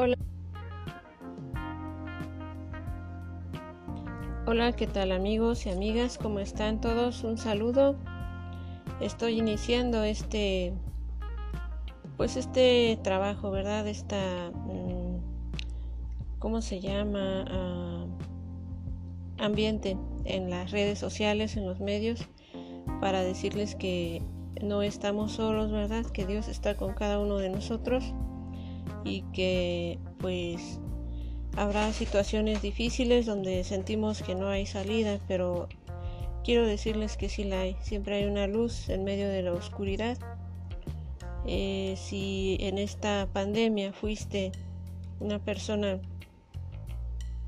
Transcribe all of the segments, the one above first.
Hola. Hola, ¿qué tal amigos y amigas? ¿Cómo están todos? Un saludo. Estoy iniciando este pues este trabajo, ¿verdad? Esta mm, ¿cómo se llama? Ah, ambiente en las redes sociales, en los medios para decirles que no estamos solos, ¿verdad? Que Dios está con cada uno de nosotros y que pues Habrá situaciones difíciles donde sentimos que no hay salida, pero quiero decirles que sí la hay. Siempre hay una luz en medio de la oscuridad. Eh, si en esta pandemia fuiste una persona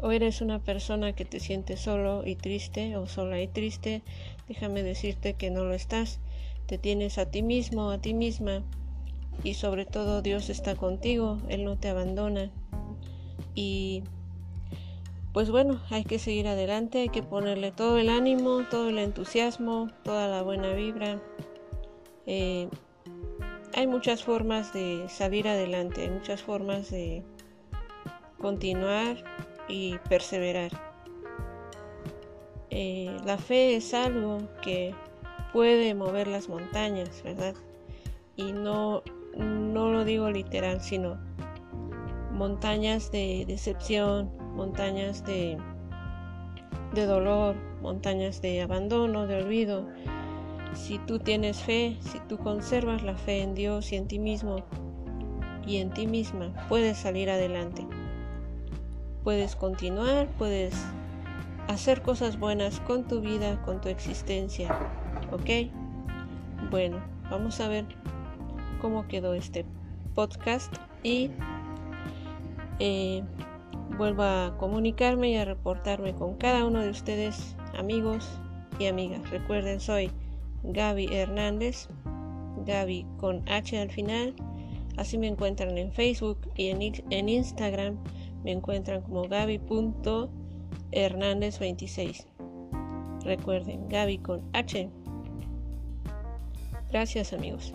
o eres una persona que te siente solo y triste o sola y triste, déjame decirte que no lo estás. Te tienes a ti mismo, a ti misma y sobre todo Dios está contigo, Él no te abandona. Y pues bueno, hay que seguir adelante, hay que ponerle todo el ánimo, todo el entusiasmo, toda la buena vibra. Eh, hay muchas formas de salir adelante, hay muchas formas de continuar y perseverar. Eh, la fe es algo que puede mover las montañas, ¿verdad? Y no, no lo digo literal, sino montañas de decepción, montañas de, de dolor, montañas de abandono, de olvido. Si tú tienes fe, si tú conservas la fe en Dios y en ti mismo y en ti misma, puedes salir adelante. Puedes continuar, puedes hacer cosas buenas con tu vida, con tu existencia. ¿Ok? Bueno, vamos a ver cómo quedó este podcast y eh, vuelvo a comunicarme y a reportarme con cada uno de ustedes, amigos y amigas. Recuerden, soy Gaby Hernández, Gaby con H al final. Así me encuentran en Facebook y en, en Instagram me encuentran como Gaby.Hernández26. Recuerden, Gaby con H. Gracias amigos.